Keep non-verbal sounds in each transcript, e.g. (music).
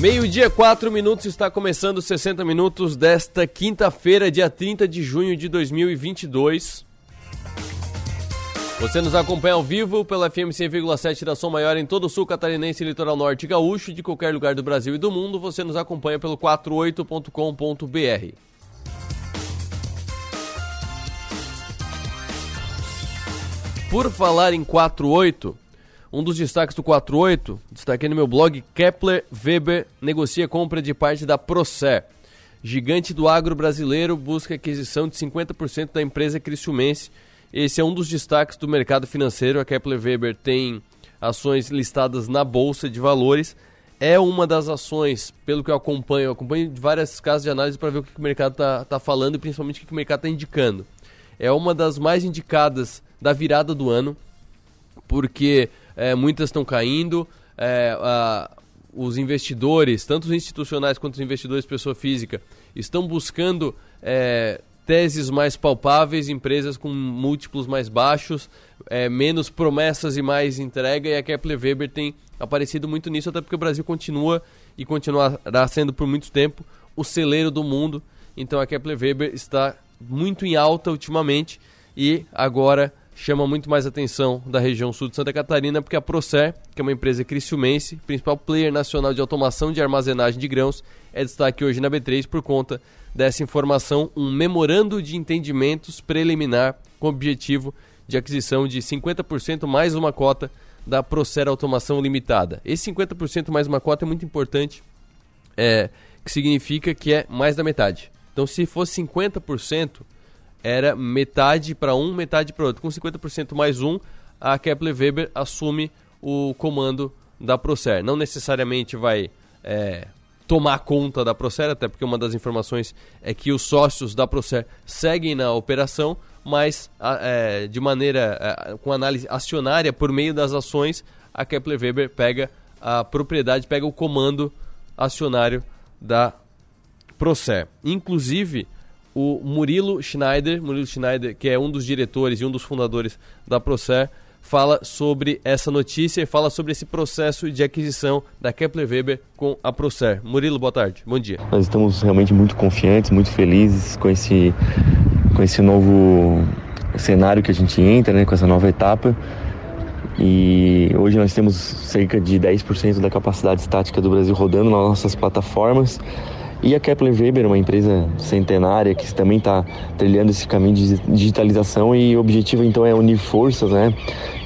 Meio-dia, 4 minutos, está começando 60 minutos desta quinta-feira, dia 30 de junho de 2022. Você nos acompanha ao vivo pela FM 100,7 da Som Maior em todo o sul catarinense, litoral norte gaúcho, de qualquer lugar do Brasil e do mundo. Você nos acompanha pelo 48.com.br. Por falar em 48, um dos destaques do 48, destaquei no meu blog, Kepler Weber negocia compra de parte da Procer. Gigante do agro brasileiro busca aquisição de 50% da empresa Criciumense. Esse é um dos destaques do mercado financeiro. A Kepler Weber tem ações listadas na Bolsa de Valores. É uma das ações, pelo que eu acompanho, eu acompanho várias casas de análise para ver o que o mercado está tá falando e principalmente o que o mercado está indicando. É uma das mais indicadas da virada do ano, porque é, muitas estão caindo. É, a, os investidores, tanto os institucionais quanto os investidores pessoa física, estão buscando é, teses mais palpáveis, empresas com múltiplos mais baixos, é, menos promessas e mais entrega, e a Kepler Weber tem aparecido muito nisso, até porque o Brasil continua e continuará sendo por muito tempo o celeiro do mundo. Então a Kepler Weber está muito em alta ultimamente e agora chama muito mais atenção da região sul de Santa Catarina, porque a Procer, que é uma empresa criciumense, principal player nacional de automação de armazenagem de grãos, é destaque hoje na B3 por conta dessa informação, um memorando de entendimentos preliminar com objetivo de aquisição de 50% mais uma cota da Procer Automação Limitada. Esse 50% mais uma cota é muito importante, é, que significa que é mais da metade. Então, se fosse 50%, era metade para um, metade para outro. Com 50% mais um, a Kepler Weber assume o comando da Procer. Não necessariamente vai é, tomar conta da Procer, até porque uma das informações é que os sócios da Procer seguem na operação, mas é, de maneira é, com análise acionária por meio das ações, a Kepler Weber pega a propriedade, pega o comando acionário da Procer. Inclusive, o Murilo Schneider, Murilo Schneider, que é um dos diretores e um dos fundadores da Procer, fala sobre essa notícia e fala sobre esse processo de aquisição da Kepler Weber com a Procer. Murilo, boa tarde, bom dia. Nós estamos realmente muito confiantes, muito felizes com esse, com esse novo cenário que a gente entra, né, com essa nova etapa. E hoje nós temos cerca de 10% da capacidade estática do Brasil rodando nas nossas plataformas. E a Kepler Weber, uma empresa centenária que também está trilhando esse caminho de digitalização e o objetivo então é unir forças, né?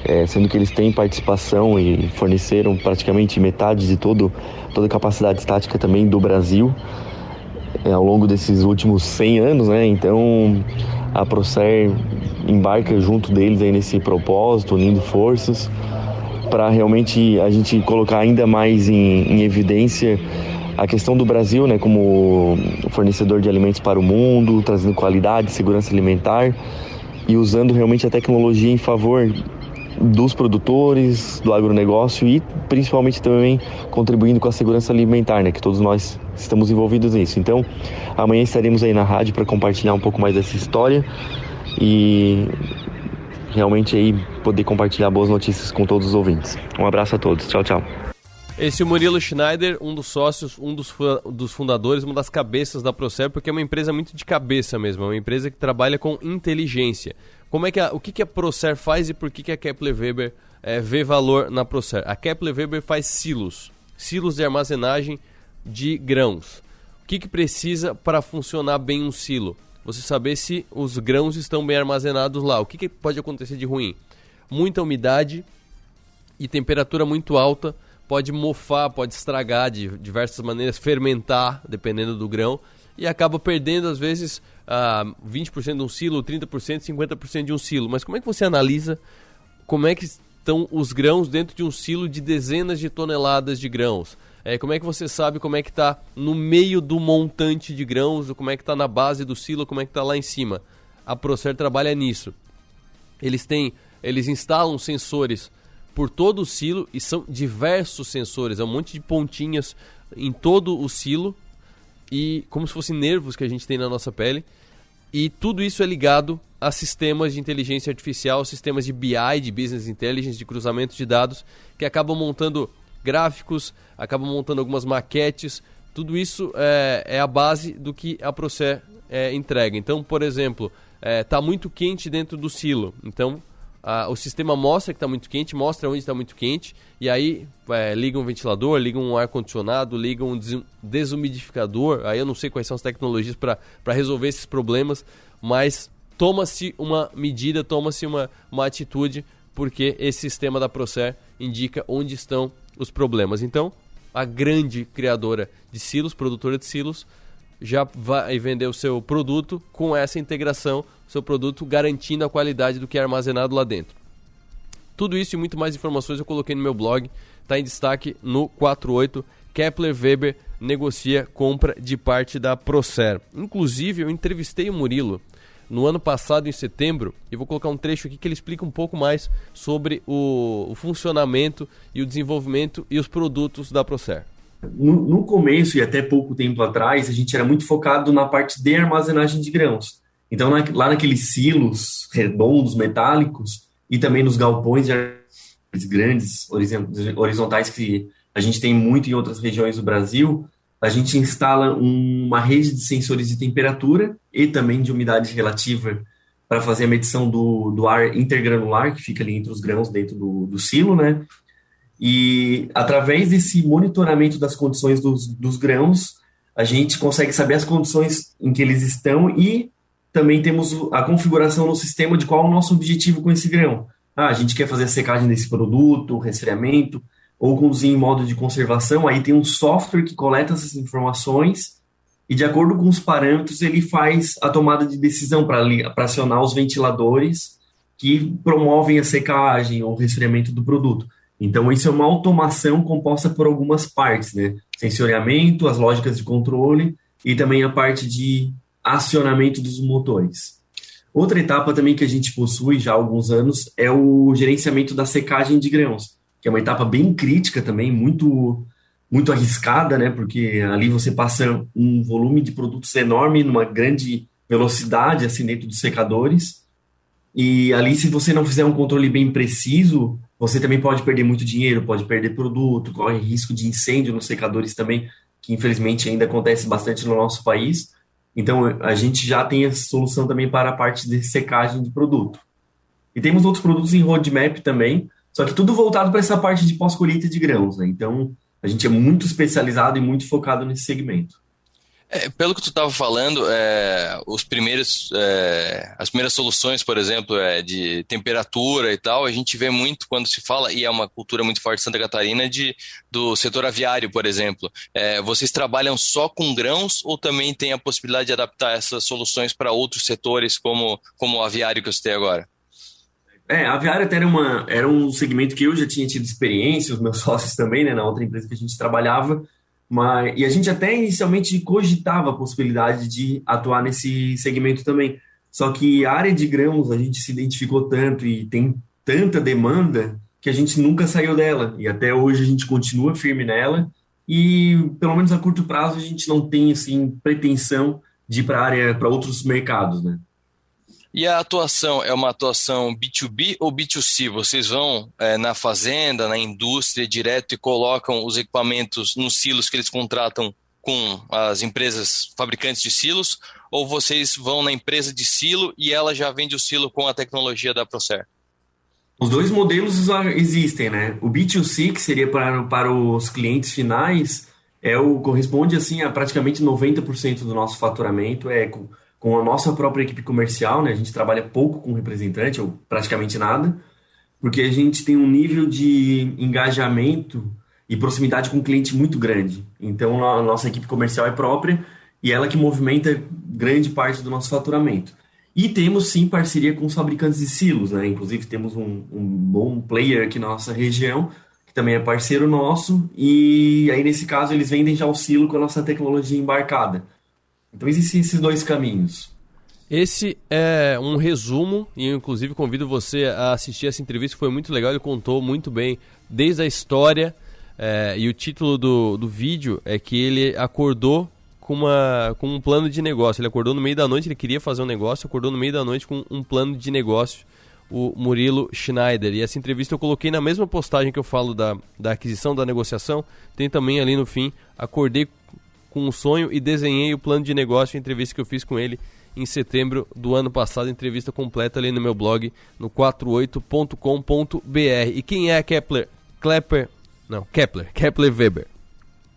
É, sendo que eles têm participação e forneceram praticamente metade de todo, toda a capacidade estática também do Brasil é, ao longo desses últimos 100 anos, né? Então a Procer embarca junto deles aí nesse propósito, unindo forças para realmente a gente colocar ainda mais em, em evidência a questão do Brasil, né, como fornecedor de alimentos para o mundo, trazendo qualidade, segurança alimentar e usando realmente a tecnologia em favor dos produtores, do agronegócio e principalmente também contribuindo com a segurança alimentar, né, que todos nós estamos envolvidos nisso. Então, amanhã estaremos aí na rádio para compartilhar um pouco mais dessa história e realmente aí poder compartilhar boas notícias com todos os ouvintes. Um abraço a todos. Tchau, tchau. Esse é o Murilo Schneider, um dos sócios, um dos, dos fundadores, uma das cabeças da Procer, porque é uma empresa muito de cabeça mesmo, é uma empresa que trabalha com inteligência. Como é que a, o que, que a Procer faz e por que, que a Kepler Weber é, vê valor na Procer? A Kepler Weber faz silos, silos de armazenagem de grãos. O que, que precisa para funcionar bem um silo? Você saber se os grãos estão bem armazenados lá. O que, que pode acontecer de ruim? Muita umidade e temperatura muito alta pode mofar, pode estragar de diversas maneiras, fermentar, dependendo do grão, e acaba perdendo, às vezes, uh, 20% de um silo, 30%, 50% de um silo. Mas como é que você analisa como é que estão os grãos dentro de um silo de dezenas de toneladas de grãos? É, como é que você sabe como é que está no meio do montante de grãos, como é que está na base do silo, como é que está lá em cima? A Procer trabalha nisso. Eles têm, eles instalam sensores por todo o silo e são diversos sensores, é um monte de pontinhas em todo o silo e como se fossem nervos que a gente tem na nossa pele. E tudo isso é ligado a sistemas de inteligência artificial, sistemas de BI, de business intelligence, de cruzamento de dados, que acabam montando gráficos, acaba montando algumas maquetes. Tudo isso é, é a base do que a Procer é, entrega. Então, por exemplo, está é, muito quente dentro do silo. Então, a, o sistema mostra que está muito quente, mostra onde está muito quente, e aí é, liga um ventilador, liga um ar-condicionado, liga um desumidificador. Aí eu não sei quais são as tecnologias para resolver esses problemas, mas toma-se uma medida, toma-se uma, uma atitude, porque esse sistema da Procer indica onde estão os problemas. Então, a grande criadora de silos, produtora de silos, já vai vender o seu produto com essa integração, seu produto garantindo a qualidade do que é armazenado lá dentro. Tudo isso e muito mais informações eu coloquei no meu blog, está em destaque no 48 Kepler Weber negocia compra de parte da Procer. Inclusive, eu entrevistei o Murilo no ano passado, em setembro, e vou colocar um trecho aqui que ele explica um pouco mais sobre o, o funcionamento e o desenvolvimento e os produtos da Procer. No, no, começo e até pouco tempo atrás, a gente era muito focado na parte de armazenagem de grãos. Então, na, lá naqueles silos redondos, metálicos, e também nos galpões grandes, horizontais que a gente tem muito em outras regiões do Brasil, a gente instala uma rede de sensores de temperatura e também de umidade relativa para fazer a medição do, do ar intergranular, que fica ali entre os grãos dentro do, do silo, né? E através desse monitoramento das condições dos, dos grãos, a gente consegue saber as condições em que eles estão e também temos a configuração no sistema de qual é o nosso objetivo com esse grão. Ah, a gente quer fazer a secagem desse produto, resfriamento, ou conduzir em modo de conservação, aí tem um software que coleta essas informações e, de acordo com os parâmetros, ele faz a tomada de decisão para acionar os ventiladores que promovem a secagem ou resfriamento do produto. Então, isso é uma automação composta por algumas partes, né? Sensoriamento, as lógicas de controle e também a parte de acionamento dos motores. Outra etapa também que a gente possui já há alguns anos é o gerenciamento da secagem de grãos, que é uma etapa bem crítica também, muito muito arriscada, né? Porque ali você passa um volume de produtos enorme numa grande velocidade assim dentro dos secadores. E ali se você não fizer um controle bem preciso, você também pode perder muito dinheiro, pode perder produto, corre risco de incêndio nos secadores também, que infelizmente ainda acontece bastante no nosso país. Então, a gente já tem a solução também para a parte de secagem de produto. E temos outros produtos em roadmap também, só que tudo voltado para essa parte de pós-colheita de grãos. Né? Então, a gente é muito especializado e muito focado nesse segmento. É, pelo que tu estava falando, é, os primeiros, é, as primeiras soluções, por exemplo, é, de temperatura e tal, a gente vê muito quando se fala, e é uma cultura muito forte de Santa Catarina, de, do setor aviário, por exemplo. É, vocês trabalham só com grãos ou também tem a possibilidade de adaptar essas soluções para outros setores, como, como o aviário que você tem agora? É, a aviária até era, uma, era um segmento que eu já tinha tido experiência, os meus (laughs) sócios também, né, na outra empresa que a gente trabalhava, mas, e a gente até inicialmente cogitava a possibilidade de atuar nesse segmento também. Só que a área de grãos a gente se identificou tanto e tem tanta demanda que a gente nunca saiu dela. E até hoje a gente continua firme nela. E pelo menos a curto prazo a gente não tem assim pretensão de ir para área para outros mercados, né? E a atuação é uma atuação B2B ou B2C? Vocês vão é, na fazenda, na indústria direto e colocam os equipamentos nos silos que eles contratam com as empresas fabricantes de silos? Ou vocês vão na empresa de silo e ela já vende o silo com a tecnologia da Procer? Os dois modelos existem, né? O B2C, que seria para, para os clientes finais, é o corresponde assim a praticamente 90% do nosso faturamento é com a nossa própria equipe comercial, né? A gente trabalha pouco com representante, ou praticamente nada, porque a gente tem um nível de engajamento e proximidade com o cliente muito grande. Então, a nossa equipe comercial é própria e ela que movimenta grande parte do nosso faturamento. E temos sim parceria com os fabricantes de silos, né? Inclusive temos um, um bom player aqui na nossa região, que também é parceiro nosso, e aí nesse caso eles vendem já o silo com a nossa tecnologia embarcada. Então existem esses dois caminhos. Esse é um resumo, e eu inclusive convido você a assistir essa entrevista, que foi muito legal, ele contou muito bem desde a história, é, e o título do, do vídeo é que ele acordou com, uma, com um plano de negócio. Ele acordou no meio da noite, ele queria fazer um negócio, acordou no meio da noite com um plano de negócio, o Murilo Schneider. E essa entrevista eu coloquei na mesma postagem que eu falo da, da aquisição, da negociação. Tem também ali no fim, acordei com um sonho e desenhei o plano de negócio, entrevista que eu fiz com ele em setembro do ano passado, entrevista completa ali no meu blog no 48.com.br. E quem é a Kepler? Kepler, não, Kepler, Kepler Weber.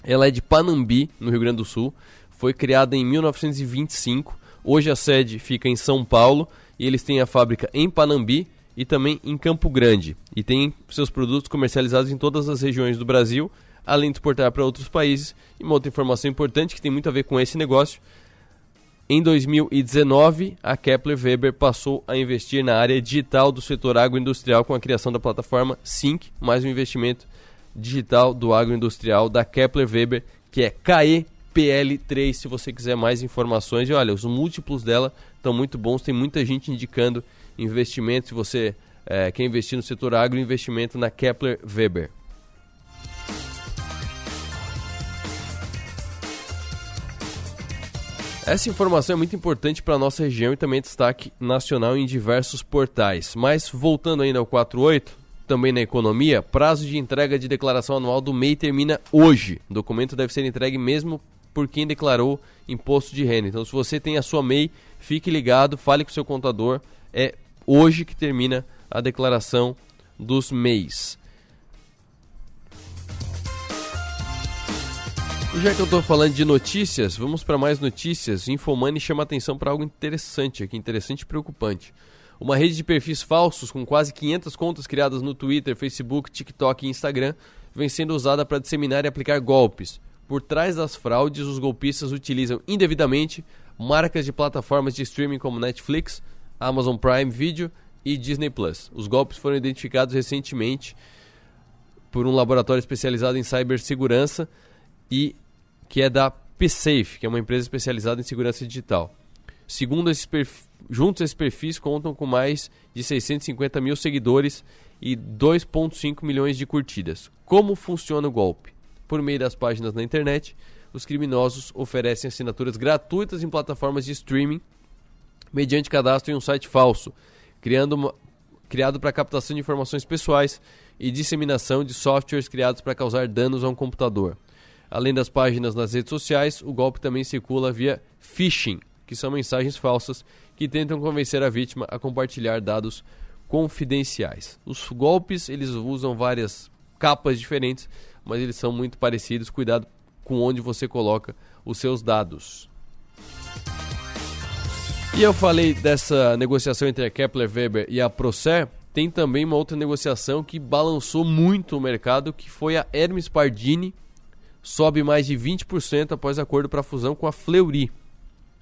Ela é de Panambi, no Rio Grande do Sul. Foi criada em 1925. Hoje a sede fica em São Paulo e eles têm a fábrica em Panambi e também em Campo Grande. E tem seus produtos comercializados em todas as regiões do Brasil, além de exportar para outros países. E uma outra informação importante que tem muito a ver com esse negócio em 2019, a Kepler Weber passou a investir na área digital do setor agroindustrial com a criação da plataforma Sync, mais um investimento digital do agroindustrial da Kepler Weber, que é KEPL3, se você quiser mais informações. E olha, os múltiplos dela estão muito bons, tem muita gente indicando investimento, se você é, quer investir no setor agroinvestimento na Kepler Weber. Essa informação é muito importante para a nossa região e também destaque nacional em diversos portais. Mas voltando ainda ao 48, também na economia, prazo de entrega de declaração anual do MEI termina hoje. O documento deve ser entregue mesmo por quem declarou imposto de renda. Então, se você tem a sua MEI, fique ligado, fale com o seu contador. É hoje que termina a declaração dos MEIs. Já que eu estou falando de notícias, vamos para mais notícias. Infomani chama atenção para algo interessante aqui, interessante e preocupante. Uma rede de perfis falsos com quase 500 contas criadas no Twitter, Facebook, TikTok e Instagram vem sendo usada para disseminar e aplicar golpes. Por trás das fraudes, os golpistas utilizam indevidamente marcas de plataformas de streaming como Netflix, Amazon Prime Video e Disney Plus. Os golpes foram identificados recentemente por um laboratório especializado em cibersegurança e que é da PSafe, que é uma empresa especializada em segurança digital. Segundo esses juntos esses perfis contam com mais de 650 mil seguidores e 2,5 milhões de curtidas. Como funciona o golpe? Por meio das páginas na internet, os criminosos oferecem assinaturas gratuitas em plataformas de streaming mediante cadastro em um site falso, uma, criado para captação de informações pessoais e disseminação de softwares criados para causar danos a um computador. Além das páginas nas redes sociais, o golpe também circula via phishing, que são mensagens falsas que tentam convencer a vítima a compartilhar dados confidenciais. Os golpes, eles usam várias capas diferentes, mas eles são muito parecidos. Cuidado com onde você coloca os seus dados. E eu falei dessa negociação entre a Kepler Weber e a Procer, tem também uma outra negociação que balançou muito o mercado, que foi a Hermes Pardini sobe mais de 20% após acordo para fusão com a Fleury.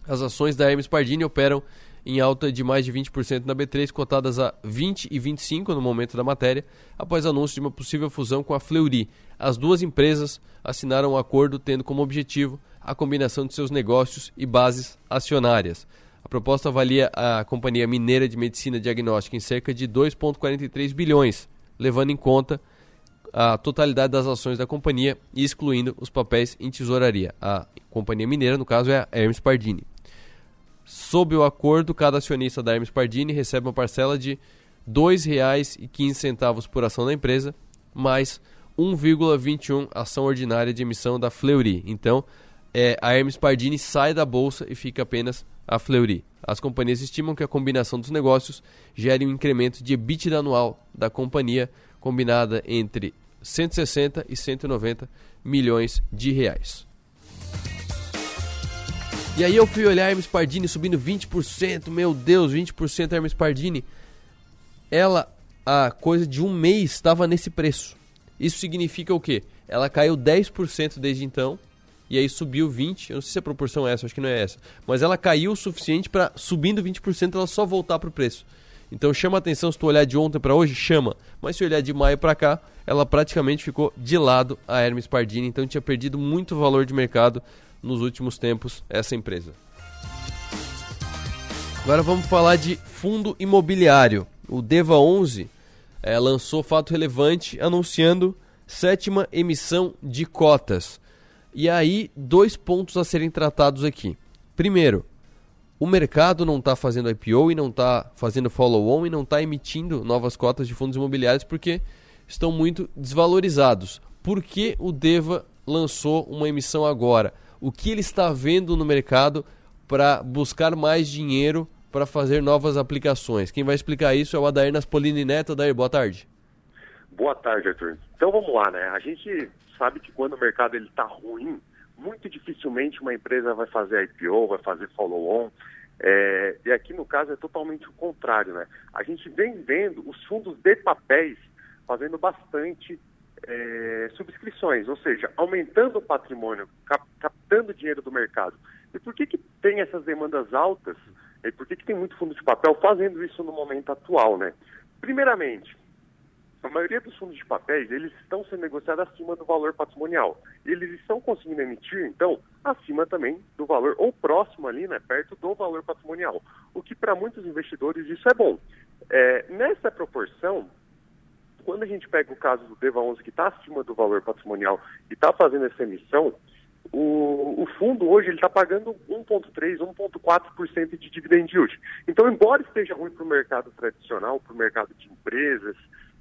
As ações da Hermes Pardini operam em alta de mais de 20% na B3, cotadas a 20 e 25 no momento da matéria, após anúncio de uma possível fusão com a Fleury. As duas empresas assinaram um acordo tendo como objetivo a combinação de seus negócios e bases acionárias. A proposta avalia a Companhia Mineira de Medicina Diagnóstica em cerca de 2,43 bilhões, levando em conta a totalidade das ações da companhia, excluindo os papéis em tesouraria. A companhia mineira, no caso, é a Hermes Pardini. Sob o acordo, cada acionista da Hermes Pardini recebe uma parcela de R$ 2,15 por ação da empresa, mais 1,21 ação ordinária de emissão da Fleury. Então, é, a Hermes Pardini sai da bolsa e fica apenas a Fleury. As companhias estimam que a combinação dos negócios gere um incremento de EBITDA anual da companhia, combinada entre 160 e 190 milhões de reais. E aí eu fui olhar Hermes Pardini subindo 20%, meu Deus, 20% Hermes Pardini. Ela, a coisa de um mês, estava nesse preço. Isso significa o quê? Ela caiu 10% desde então, e aí subiu 20%. Eu não sei se a proporção é essa, acho que não é essa. Mas ela caiu o suficiente para, subindo 20%, ela só voltar para o preço. Então chama atenção se tu olhar de ontem para hoje, chama. Mas se olhar de maio para cá, ela praticamente ficou de lado a Hermes Pardini, então tinha perdido muito valor de mercado nos últimos tempos essa empresa. Agora vamos falar de fundo imobiliário. O Deva 11 é, lançou fato relevante anunciando sétima emissão de cotas. E aí, dois pontos a serem tratados aqui. Primeiro, o mercado não está fazendo IPO e não está fazendo follow-on e não está emitindo novas cotas de fundos imobiliários porque estão muito desvalorizados. Por que o Deva lançou uma emissão agora? O que ele está vendo no mercado para buscar mais dinheiro para fazer novas aplicações? Quem vai explicar isso é o Adair Naspolini Neto. Adair, boa tarde. Boa tarde, Arthur. Então vamos lá, né? A gente sabe que quando o mercado está ruim, muito dificilmente uma empresa vai fazer IPO, vai fazer follow-on. É, e aqui no caso é totalmente o contrário, né? A gente vem vendo os fundos de papéis fazendo bastante é, subscrições, ou seja, aumentando o patrimônio, cap, captando dinheiro do mercado. E por que, que tem essas demandas altas? E por que, que tem muito fundo de papel fazendo isso no momento atual, né? Primeiramente, a maioria dos fundos de papéis, eles estão sendo negociados acima do valor patrimonial. Eles estão conseguindo emitir, então, acima também do valor, ou próximo ali, né, perto do valor patrimonial. O que para muitos investidores isso é bom. É, nessa proporção, quando a gente pega o caso do DEVA 11, que está acima do valor patrimonial e está fazendo essa emissão, o, o, fundo hoje ele está pagando 1,3%, 1,4% de dividend yield. Então, embora esteja ruim para o mercado tradicional, para o mercado de empresas,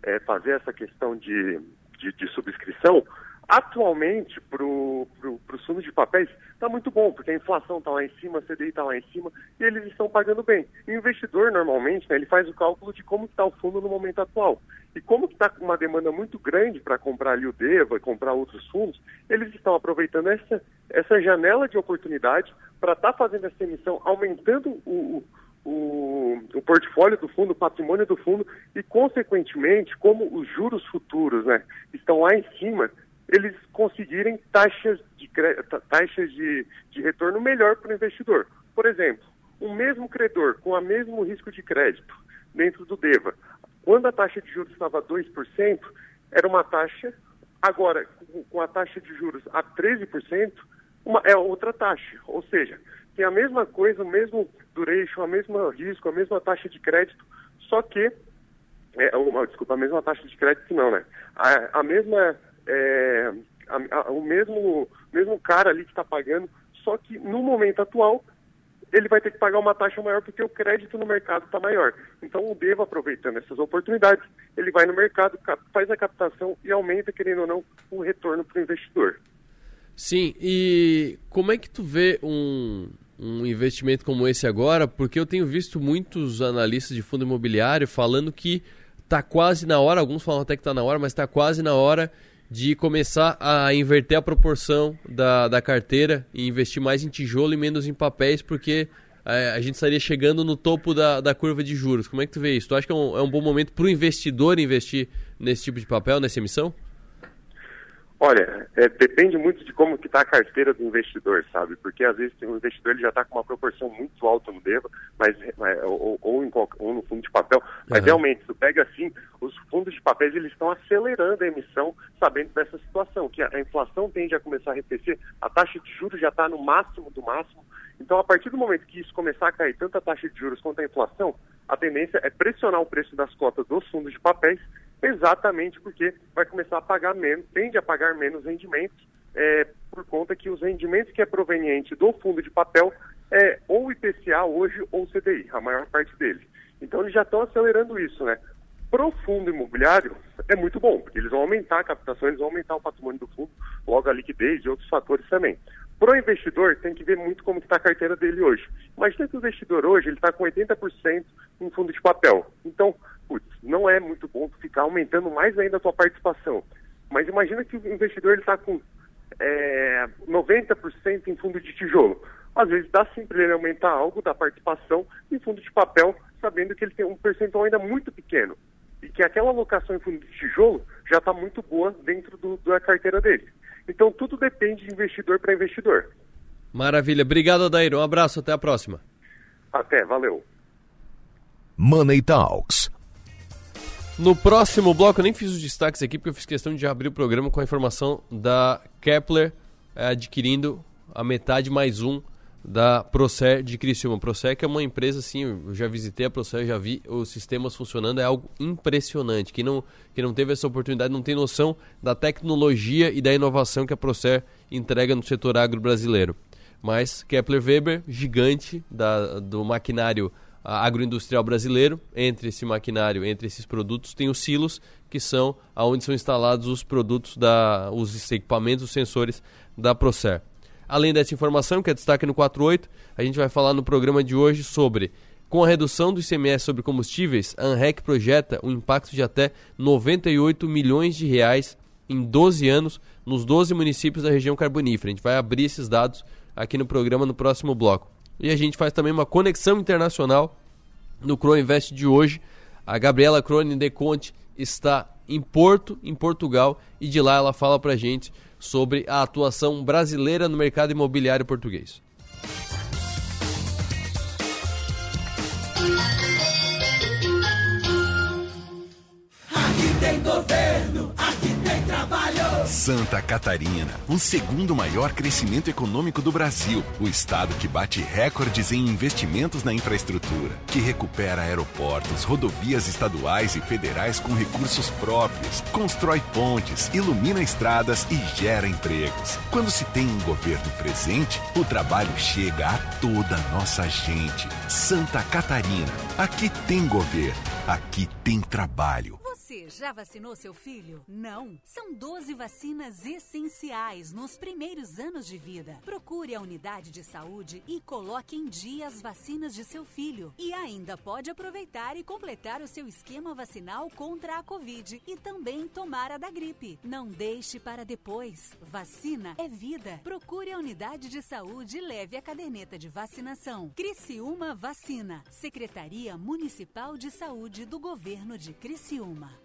é, fazer essa questão de, de, de subscrição, atualmente para os fundos de papéis está muito bom, porque a inflação está lá em cima, a CDI está lá em cima e eles estão pagando bem. O investidor, normalmente, né, ele faz o cálculo de como está o fundo no momento atual. E como está com uma demanda muito grande para comprar ali o DEVA e comprar outros fundos, eles estão aproveitando essa, essa janela de oportunidade para estar tá fazendo essa emissão, aumentando o, o, o, portfólio do fundo, o patrimônio do fundo e, consequentemente, como os juros futuros né, estão lá em cima, eles conseguirem taxas de, taxas de, de retorno melhor para o investidor. Por exemplo, o mesmo credor com o mesmo risco de crédito dentro do DEVA, quando a taxa de juros estava 2%, era uma taxa, agora com a taxa de juros a 13%, uma, é outra taxa. Ou seja, tem a mesma coisa, o mesmo duration, a mesma risco, a mesma taxa de crédito, só que é, uma, desculpa, a mesma taxa de crédito não, né? A, a mesma é, a, a, o mesmo mesmo cara ali que está pagando, só que no momento atual ele vai ter que pagar uma taxa maior porque o crédito no mercado está maior. Então o Deva, aproveitando essas oportunidades, ele vai no mercado, faz a captação e aumenta, querendo ou não, o retorno para o investidor. Sim, e como é que tu vê um, um investimento como esse agora, porque eu tenho visto muitos analistas de fundo imobiliário falando que está quase na hora, alguns falam até que está na hora, mas está quase na hora de começar a inverter a proporção da, da carteira e investir mais em tijolo e menos em papéis, porque é, a gente estaria chegando no topo da, da curva de juros. Como é que tu vê isso? Tu acha que é um, é um bom momento para o investidor investir nesse tipo de papel, nessa emissão? Olha, é, depende muito de como que está a carteira do investidor, sabe? Porque às vezes o investidor ele já está com uma proporção muito alta no DEVA, mas, ou, ou, em, ou no fundo de papel, mas uhum. realmente, se pega assim, os fundos de papéis eles estão acelerando a emissão, sabendo dessa situação, que a, a inflação tende a começar a arrefecer, a taxa de juros já está no máximo do máximo, então a partir do momento que isso começar a cair, tanto a taxa de juros quanto a inflação, a tendência é pressionar o preço das cotas dos fundos de papéis exatamente porque vai começar a pagar menos, tende a pagar menos rendimentos, é, por conta que os rendimentos que é proveniente do fundo de papel é ou IPCA hoje ou CDI, a maior parte deles. Então eles já estão acelerando isso, né? Para o fundo imobiliário é muito bom, porque eles vão aumentar a captação, eles vão aumentar o patrimônio do fundo, logo a liquidez e outros fatores também. Para o investidor, tem que ver muito como está a carteira dele hoje. Imagina que o investidor hoje ele está com 80% em fundo de papel. Então, putz, não é muito bom ficar aumentando mais ainda a sua participação. Mas imagina que o investidor está com é, 90% em fundo de tijolo. Às vezes dá sim para ele aumentar algo da participação em fundo de papel, sabendo que ele tem um percentual ainda muito pequeno. E que aquela alocação em fundo de tijolo já está muito boa dentro do, da carteira dele. Então tudo depende de investidor para investidor. Maravilha. Obrigado, Adair. Um abraço. Até a próxima. Até. Valeu. Money Talks. No próximo bloco, eu nem fiz os destaques aqui, porque eu fiz questão de abrir o programa com a informação da Kepler é, adquirindo a metade mais um da Procer de Criciúma. Procer que é uma empresa, assim, eu já visitei a Procer, já vi os sistemas funcionando, é algo impressionante. Quem não, quem não teve essa oportunidade não tem noção da tecnologia e da inovação que a Procer entrega no setor agro brasileiro. Mas Kepler Weber, gigante da, do maquinário agroindustrial brasileiro, entre esse maquinário, entre esses produtos, tem os silos, que são aonde são instalados os produtos, da, os equipamentos, os sensores da Procer. Além dessa informação, que é destaque no 48, a gente vai falar no programa de hoje sobre com a redução do ICMS sobre combustíveis, a ANREC projeta um impacto de até 98 milhões de reais em 12 anos nos 12 municípios da região carbonífera. A gente vai abrir esses dados aqui no programa no próximo bloco. E a gente faz também uma conexão internacional no Crow Invest de hoje. A Gabriela Crone de Conte está em Porto, em Portugal, e de lá ela fala para a gente sobre a atuação brasileira no mercado imobiliário português. Aqui tem governo, aqui tem trabalho. Santa Catarina, o segundo maior crescimento econômico do Brasil. O estado que bate recordes em investimentos na infraestrutura, que recupera aeroportos, rodovias estaduais e federais com recursos próprios, constrói pontes, ilumina estradas e gera empregos. Quando se tem um governo presente, o trabalho chega a toda a nossa gente. Santa Catarina, aqui tem governo, aqui tem trabalho. Já vacinou seu filho? Não? São 12 vacinas essenciais nos primeiros anos de vida. Procure a unidade de saúde e coloque em dia as vacinas de seu filho. E ainda pode aproveitar e completar o seu esquema vacinal contra a Covid e também tomar a da gripe. Não deixe para depois. Vacina é vida. Procure a unidade de saúde e leve a caderneta de vacinação. Criciúma Vacina. Secretaria Municipal de Saúde do Governo de Criciúma.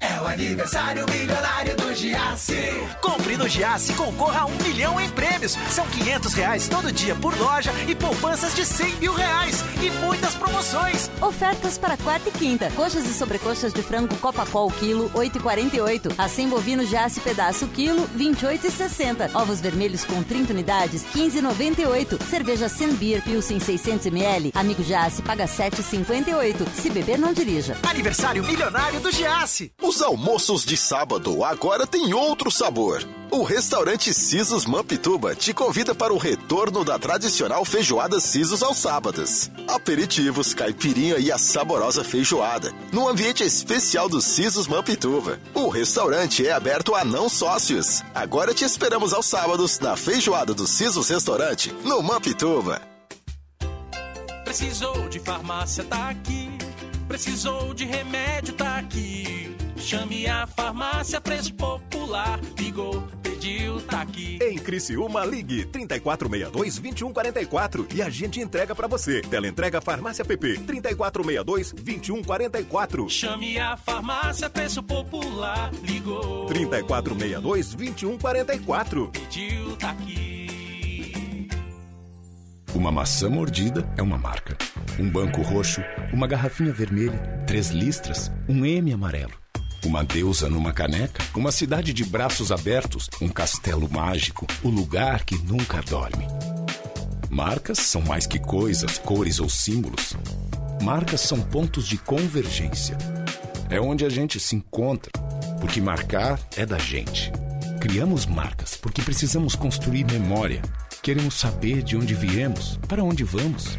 É o aniversário milionário do Giasse. Compre no Giasse e concorra a um milhão em prêmios. São 500 reais todo dia por loja e poupanças de 100 mil reais. E muitas promoções. Ofertas para quarta e quinta. Coxas e sobrecoxas de frango Copacol quilo, 8,48. Assim bovino Giasse pedaço quilo, 28,60. Ovos vermelhos com 30 unidades, 15,98. Cerveja Senbeer Pilsen 600 ml. Amigo Giasse paga 7,58. Se beber, não dirija. Aniversário milionário do Giasse. Os almoços de sábado agora têm outro sabor. O restaurante Sisos Mampituba te convida para o retorno da tradicional feijoada Sisos aos sábados. Aperitivos, caipirinha e a saborosa feijoada, no ambiente especial do Sisos Mampituba. O restaurante é aberto a não sócios. Agora te esperamos aos sábados na feijoada do Sisos Restaurante, no Mampituba. Precisou de farmácia, tá aqui. Precisou de remédio, tá aqui. Chame a farmácia Preço Popular. Ligou, pediu, tá aqui. Em Criciúma, ligue 3462-2144 e a gente entrega pra você. Teleentrega Farmácia PP 3462-2144. Chame a farmácia Preço Popular. Ligou, 3462-2144. pediu, tá aqui. Uma maçã mordida é uma marca. Um banco roxo, uma garrafinha vermelha, três listras, um M amarelo. Uma deusa numa caneca, uma cidade de braços abertos, um castelo mágico, o lugar que nunca dorme. Marcas são mais que coisas, cores ou símbolos. Marcas são pontos de convergência. É onde a gente se encontra, porque marcar é da gente. Criamos marcas porque precisamos construir memória. Queremos saber de onde viemos, para onde vamos.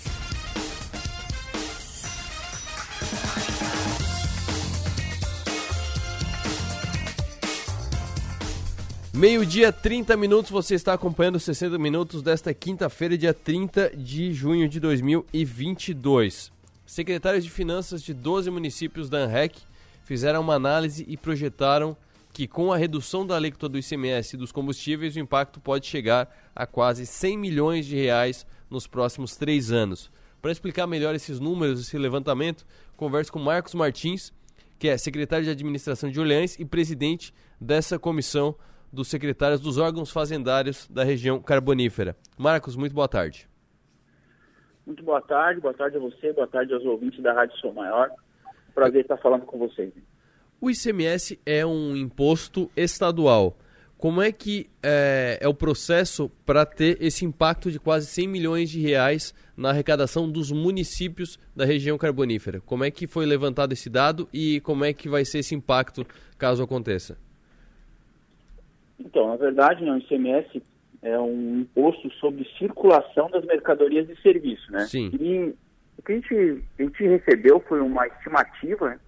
Meio-dia, 30 minutos, você está acompanhando 60 minutos desta quinta-feira, dia 30 de junho de 2022. Secretários de Finanças de 12 municípios da ANREC fizeram uma análise e projetaram que com a redução da alíquota do ICMS e dos combustíveis, o impacto pode chegar a quase 100 milhões de reais nos próximos três anos. Para explicar melhor esses números, esse levantamento, converso com Marcos Martins, que é secretário de Administração de Orleans e presidente dessa comissão dos secretários dos órgãos fazendários da região carbonífera. Marcos, muito boa tarde. Muito boa tarde, boa tarde a você, boa tarde aos ouvintes da Rádio Sou Maior. Prazer estar falando com vocês. O ICMS é um imposto estadual. Como é que é, é o processo para ter esse impacto de quase 100 milhões de reais na arrecadação dos municípios da região carbonífera? Como é que foi levantado esse dado e como é que vai ser esse impacto caso aconteça? Então, na verdade, né, o ICMS é um imposto sobre circulação das mercadorias e serviços, né? Sim. E o que a gente, a gente recebeu foi uma estimativa, né?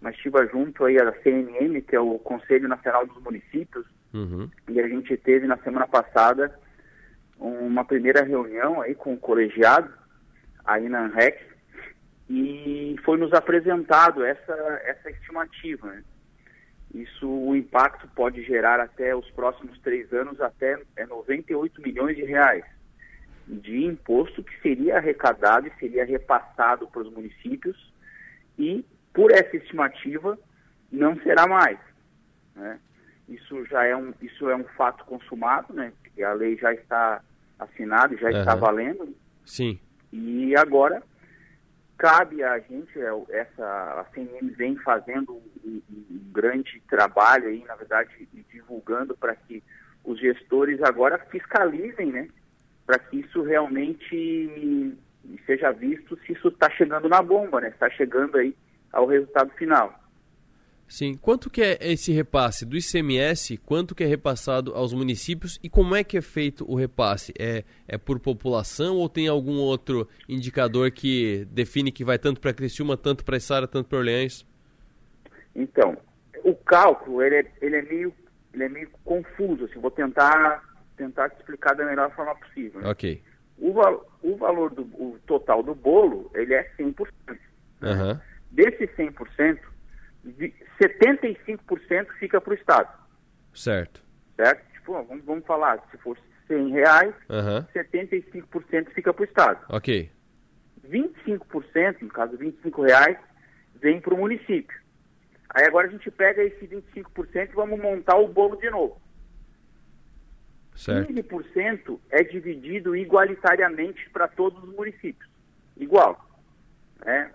uma estimativa junto aí à CNM, que é o Conselho Nacional dos Municípios, Uhum. e a gente teve na semana passada uma primeira reunião aí com o colegiado, aí na ANREC, e foi nos apresentado essa, essa estimativa, né? Isso, o impacto pode gerar até os próximos três anos até é, 98 milhões de reais de imposto que seria arrecadado e seria repassado para os municípios e, por essa estimativa, não será mais. Né? Isso já é um, isso é um fato consumado, né? Porque a lei já está assinada, já está Aham. valendo Sim. e agora cabe a gente, é, essa a CNM vem fazendo um, um- grande trabalho aí, na verdade, divulgando para que os gestores agora fiscalizem, né? Para que isso realmente seja visto se isso está chegando na bomba, né? Está chegando aí ao resultado final. Sim. Quanto que é esse repasse do ICMS? Quanto que é repassado aos municípios e como é que é feito o repasse? É, é por população ou tem algum outro indicador que define que vai tanto para Criciúma, tanto para Içara, tanto para Orleans? Então, o cálculo ele é, ele é meio ele é meio confuso. Assim, vou tentar tentar te explicar da melhor forma possível. né? Ok. O, val- o valor do o total do bolo ele é 100%. Aham. Desse 100%, vi- 75% fica para o Estado, Certo. certo? Tipo, vamos, vamos falar, se for 100 reais, Aham. 75% fica para o Estado. Ok. 25%, no caso 25 reais, vem para o município. Aí agora a gente pega esse 25% e vamos montar o bolo de novo. Certo. 15% é dividido igualitariamente para todos os municípios. Igual. Né?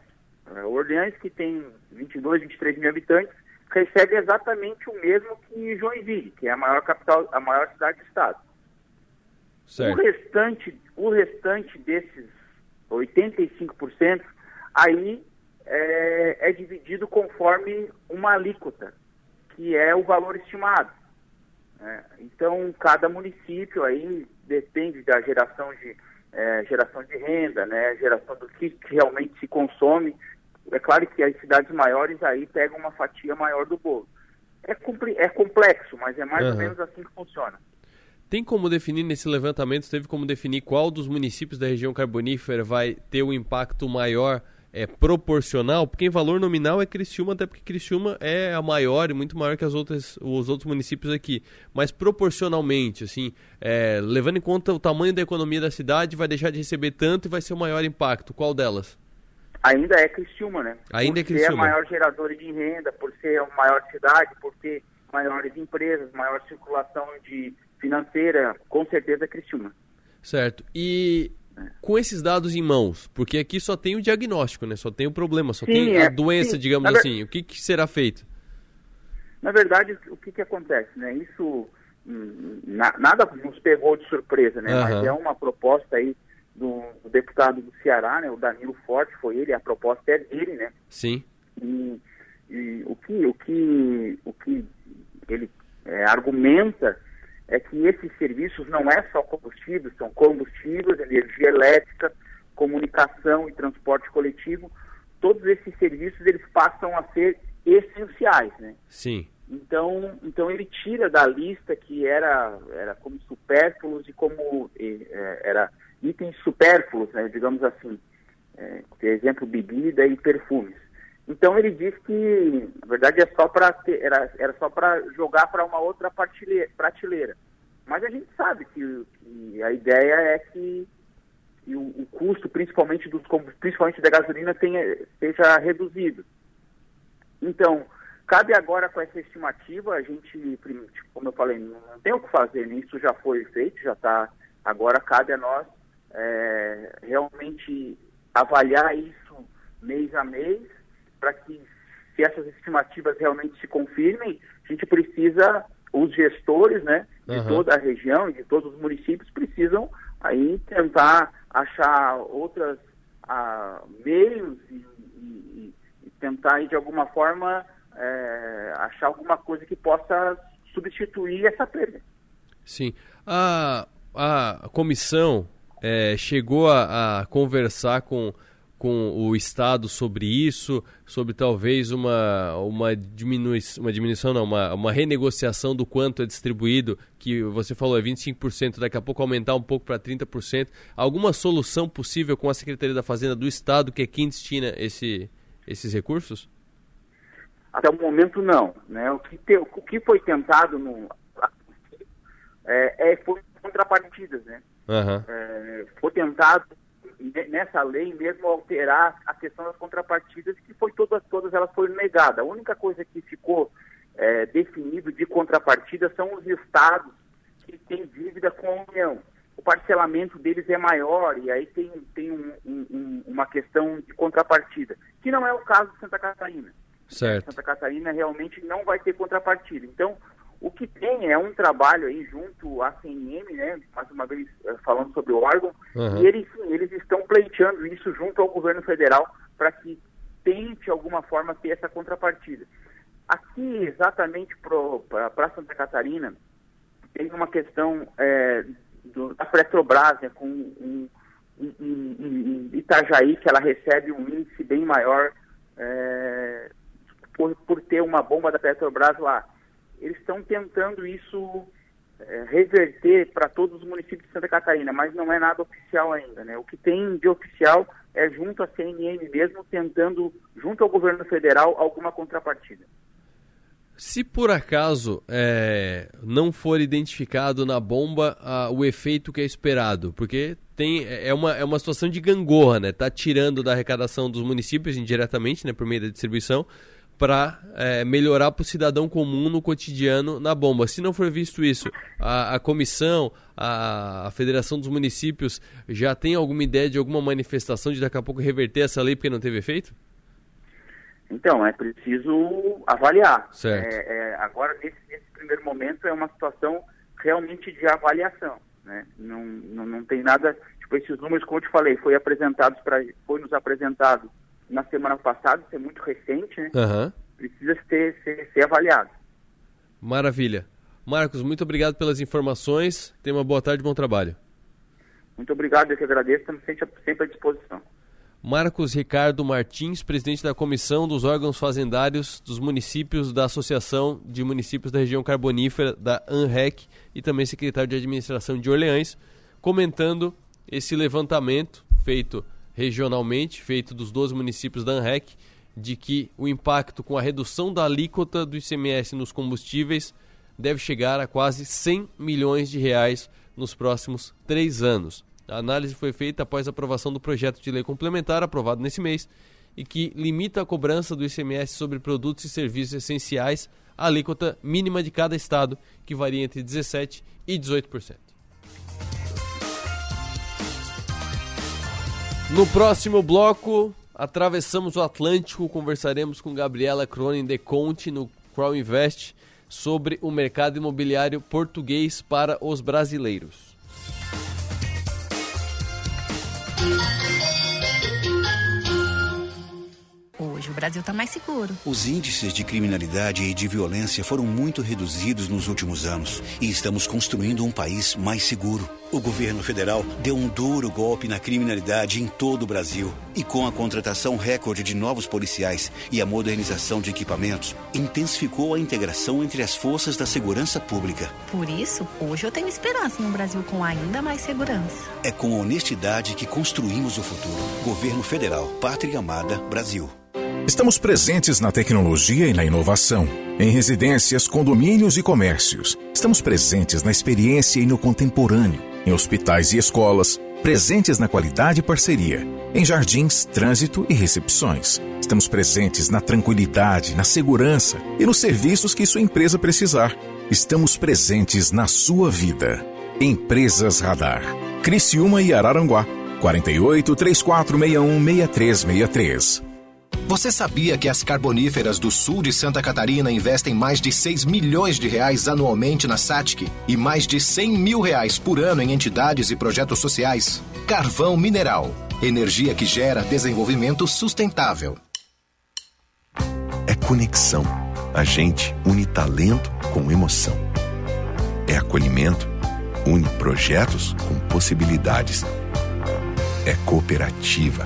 É, Orleans, que tem 22, 23 mil habitantes, recebe exatamente o mesmo que Joinville, que é a maior capital, a maior cidade do estado. O Certo. restante, o restante desses 85%, aí é, é dividido conforme uma alíquota, que é o valor estimado. né? Então, cada município aí depende da geração de, é, geração de renda, né? geração do que realmente se consome. É claro que as cidades maiores aí pegam uma fatia maior do bolo. É, é complexo, mas é mais ou Aham. menos assim que funciona. tem como definir nesse levantamento, teve como definir qual dos municípios da região carbonífera vai ter um impacto maior é, proporcional? Porque em valor nominal é Criciúma, até porque Criciúma é a maior e muito maior que as outras, os outros municípios aqui. Mas proporcionalmente, assim, é, levando em conta o tamanho da economia da cidade, vai deixar de receber tanto e vai ser o maior impacto. Qual delas? Ainda é Criciúma, né? Ainda é por ser a Criciúma. maior geradora de renda, por ser a maior cidade, por ter maiores empresas, maior circulação de financeira, com certeza é Criciúma. Certo. E com esses dados em mãos, porque aqui só tem o diagnóstico, né? Só tem o problema, só Sim, tem a é, doença, sim. digamos Na ver- assim. O que, que será feito? Na verdade, o que, que acontece, né? Isso hum, na- nada nos pegou de surpresa, né? Mas Aham. é uma proposta aí do, do deputado do Ceará, né? O Danilo Forte foi ele, a proposta é dele, né? Sim. E, e o que o que o que ele é, argumenta é que esses serviços não é só combustíveis, são combustíveis, energia elétrica, comunicação e transporte coletivo. Todos esses serviços eles passam a ser essenciais, né? Sim. Então, então ele tira da lista que era, era como supérfluos e como eh, era itens supérfluos, né, digamos assim. Eh, por exemplo, bebida e perfumes. Então ele diz que, na verdade, é só para era, era só para jogar para uma outra prateleira. Mas a gente sabe que, que a ideia é que, que o, o custo, principalmente dos principalmente da gasolina, tenha, seja reduzido. Então, cabe agora com essa estimativa, a gente, prim- como eu falei, não não tem o que fazer, né? isso já foi feito, já está. Agora cabe a nós é, realmente avaliar isso mês a mês, para que, se essas estimativas realmente se confirmem, a gente precisa, os gestores né, de Aham. toda a região e de todos os municípios precisam aí tentar achar outras ah, meios e, e- e tentar aí, de alguma forma é, achar alguma coisa que possa substituir essa perda. Sim. A, a comissão eh, chegou a, a conversar com, com o Estado sobre isso, sobre talvez uma, uma, diminui, uma diminuição, não, uma, uma renegociação do quanto é distribuído, que você falou é 25%, daqui a pouco aumentar um pouco para 30%. Alguma solução possível com a Secretaria da Fazenda do Estado, que é quem destina esse, esses recursos? Até o momento não, né? O que, te- o que foi tentado no é, é foi contrapartidas, né? Aham. É, foi tentado ne- nessa lei mesmo alterar a questão das contrapartidas que foi todas todas elas foram negadas. A única coisa que ficou é, definido de contrapartida são os estados que têm dívida com a União. O parcelamento deles é maior e aí tem, tem um- um- uma questão de contrapartida, que não é o caso de Santa Catarina. Certo. Santa Catarina realmente não vai ter contrapartida. Então, o que tem é um trabalho aí junto à CNM, né, mais uma vez eh, falando sobre o órgão, Aham. e eles, sim, eles estão pleiteando isso junto ao governo federal para que tente, de alguma forma, ter essa contrapartida. Aqui, exatamente para Santa Catarina, tem uma questão eh, do, da Petrobras, né, com um, um- um- Itajaí, que ela recebe um índice bem maior eh, por, por ter uma bomba da Petrobras lá. Eles estão tentando isso eh, reverter para todos os municípios de Santa Catarina, mas não é nada oficial ainda. Né? O que tem de oficial é junto à CNM mesmo, tentando, junto ao governo federal, alguma contrapartida. Se por acaso é, não for identificado na bomba ah, o efeito que é esperado, porque tem é uma, é uma situação de gangorra, né? Tá tirando da arrecadação dos municípios indiretamente, né, por meio da distribuição, para melhorar para o cidadão comum no cotidiano na bomba. Se não for visto isso, a, a comissão, a, a Federação dos Municípios já tem alguma ideia de alguma manifestação de daqui a pouco reverter essa lei porque não teve efeito? Então, é preciso avaliar. Certo. É, é, agora, nesse, nesse primeiro momento, é uma situação realmente de avaliação. Né? Não, não, não tem nada. Tipo, esses números, como eu te falei, foi, apresentados pra, foi nos apresentado na semana passada, isso é muito recente, né? Aham. Precisa ter, ser, ser avaliado. Maravilha. Marcos, muito obrigado pelas informações. Tenha uma boa tarde e bom trabalho. Muito obrigado, eu que agradeço, estamos sempre, sempre à disposição. Marcos Ricardo Martins, presidente da Comissão dos Órgãos Fazendários dos Municípios da Associação de Municípios da Região Carbonífera, da ANREC, e também secretário de Administração de Orleães, comentando esse levantamento feito regionalmente, feito dos 12 municípios da ANREC, de que o impacto com a redução da alíquota do ICMS nos combustíveis deve chegar a quase 100 milhões de reais nos próximos três anos. A análise foi feita após a aprovação do projeto de lei complementar aprovado nesse mês e que limita a cobrança do ICMS sobre produtos e serviços essenciais à alíquota mínima de cada estado, que varia entre 17% e 18%. No próximo bloco, atravessamos o Atlântico, conversaremos com Gabriela Cronin de Conte no Crow Invest sobre o mercado imobiliário português para os brasileiros. Hoje o Brasil está mais seguro. Os índices de criminalidade e de violência foram muito reduzidos nos últimos anos e estamos construindo um país mais seguro. O governo federal deu um duro golpe na criminalidade em todo o Brasil e com a contratação recorde de novos policiais e a modernização de equipamentos, intensificou a integração entre as forças da segurança pública. Por isso, hoje eu tenho esperança em um Brasil com ainda mais segurança. É com honestidade que construímos o futuro. Governo Federal, Pátria Amada, Brasil. Estamos presentes na tecnologia e na inovação, em residências, condomínios e comércios. Estamos presentes na experiência e no contemporâneo, em hospitais e escolas, presentes na qualidade e parceria, em jardins, trânsito e recepções. Estamos presentes na tranquilidade, na segurança e nos serviços que sua empresa precisar. Estamos presentes na sua vida. Empresas Radar. Criciúma e Araranguá. 48 3461 6363. Você sabia que as carboníferas do sul de Santa Catarina investem mais de 6 milhões de reais anualmente na SATIC e mais de 100 mil reais por ano em entidades e projetos sociais? Carvão Mineral. Energia que gera desenvolvimento sustentável. É conexão. A gente une talento com emoção. É acolhimento. Une projetos com possibilidades. É cooperativa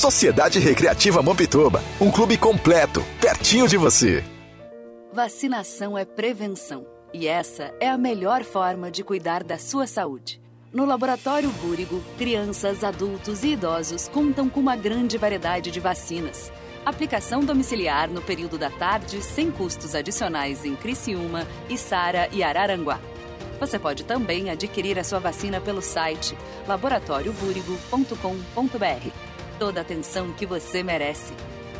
Sociedade Recreativa Mampituba, um clube completo, pertinho de você. Vacinação é prevenção e essa é a melhor forma de cuidar da sua saúde. No Laboratório Búrigo, crianças, adultos e idosos contam com uma grande variedade de vacinas. Aplicação domiciliar no período da tarde, sem custos adicionais em Criciúma, Içara e Araranguá. Você pode também adquirir a sua vacina pelo site laboratoriobúrigo.com.br toda a atenção que você merece.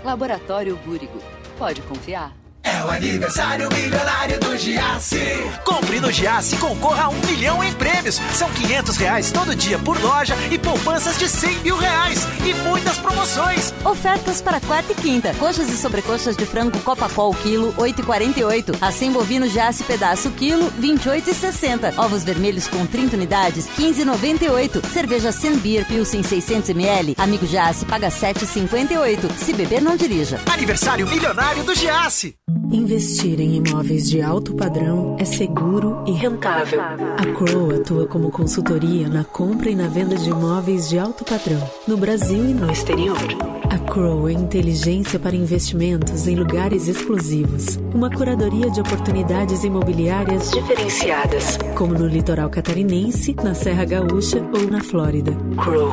Laboratório Búrigo. Pode confiar. É o aniversário milionário do Giasse. Compre no Giasse e concorra a um milhão em prêmios. São 500 reais todo dia por loja e poupanças de 100 mil reais. E muitas promoções. Ofertas para quarta e quinta. Coxas e sobrecoxas de frango Copacol quilo 8,48. Assim bovino Giasse pedaço quilo 28,60. Ovos vermelhos com 30 unidades 15,98. Cerveja Beer Pilsen 600 ml. Amigo Giasse paga 7,58. Se beber não dirija. Aniversário milionário do Giasse. Investir em imóveis de alto padrão é seguro e rentável. A Crow atua como consultoria na compra e na venda de imóveis de alto padrão, no Brasil e no exterior. A Crow é inteligência para investimentos em lugares exclusivos. Uma curadoria de oportunidades imobiliárias diferenciadas, como no litoral catarinense, na Serra Gaúcha ou na Flórida. Crow.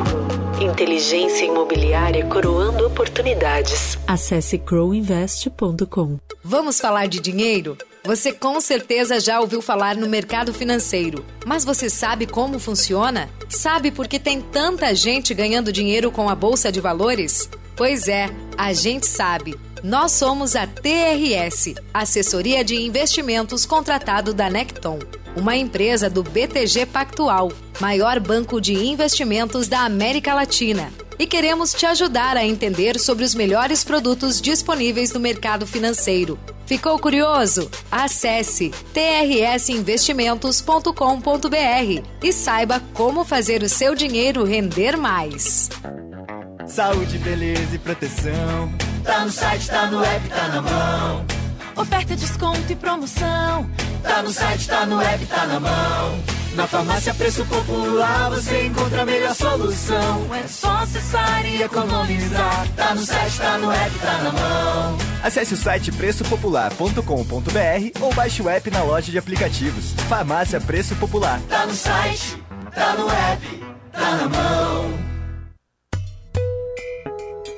Inteligência imobiliária coroando oportunidades. Acesse crowinvest.com. Vamos falar de dinheiro? Você com certeza já ouviu falar no mercado financeiro, mas você sabe como funciona? Sabe por que tem tanta gente ganhando dinheiro com a bolsa de valores? Pois é, a gente sabe. Nós somos a TRS, Assessoria de Investimentos contratado da Necton, uma empresa do BTG Pactual, maior banco de investimentos da América Latina. E queremos te ajudar a entender sobre os melhores produtos disponíveis no mercado financeiro. Ficou curioso? Acesse trsinvestimentos.com.br e saiba como fazer o seu dinheiro render mais. Saúde, beleza e proteção. Tá no site, tá no app, tá na mão. Oferta, desconto e promoção. Tá no site, tá no app, tá na mão. Na farmácia Preço Popular você encontra a melhor solução. É só acessar e economizar. Tá no site, tá no app, tá na mão. Acesse o site preçopopular.com.br ou baixe o app na loja de aplicativos. Farmácia Preço Popular. Tá no site, tá no app, tá na mão.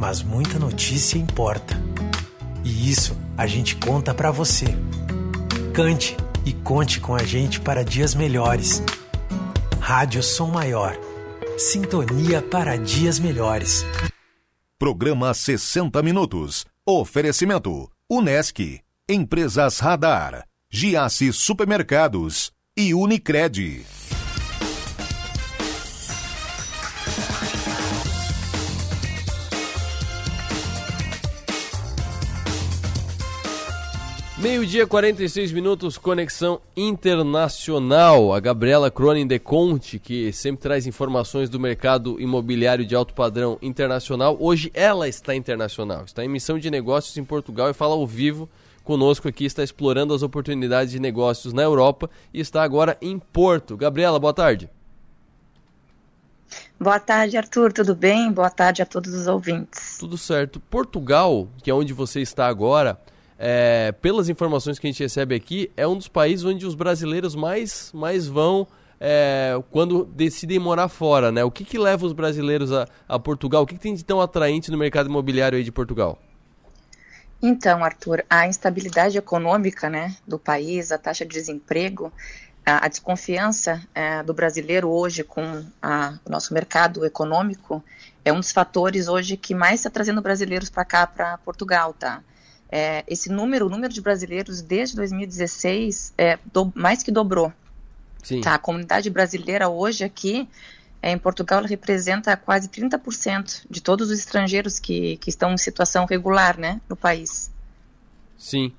mas muita notícia importa. E isso a gente conta para você. Cante e conte com a gente para dias melhores. Rádio Som Maior. Sintonia para dias melhores. Programa 60 Minutos. Oferecimento: Unesc, Empresas Radar, Giasse Supermercados e Unicred. Meio-dia, 46 minutos, conexão internacional. A Gabriela Cronin de Conte, que sempre traz informações do mercado imobiliário de alto padrão internacional. Hoje ela está internacional, está em missão de negócios em Portugal e fala ao vivo conosco aqui, está explorando as oportunidades de negócios na Europa e está agora em Porto. Gabriela, boa tarde. Boa tarde, Arthur. Tudo bem? Boa tarde a todos os ouvintes. Tudo certo. Portugal, que é onde você está agora, é, pelas informações que a gente recebe aqui, é um dos países onde os brasileiros mais, mais vão é, quando decidem morar fora, né? O que, que leva os brasileiros a, a Portugal? O que, que tem de tão atraente no mercado imobiliário aí de Portugal? Então, Arthur, a instabilidade econômica né, do país, a taxa de desemprego, a, a desconfiança é, do brasileiro hoje com a, o nosso mercado econômico é um dos fatores hoje que mais está trazendo brasileiros para cá, para Portugal, tá? É, esse número, o número de brasileiros desde 2016 é do, mais que dobrou. Sim. Tá? A comunidade brasileira hoje aqui é, em Portugal representa quase 30% de todos os estrangeiros que, que estão em situação regular né, no país. Sim.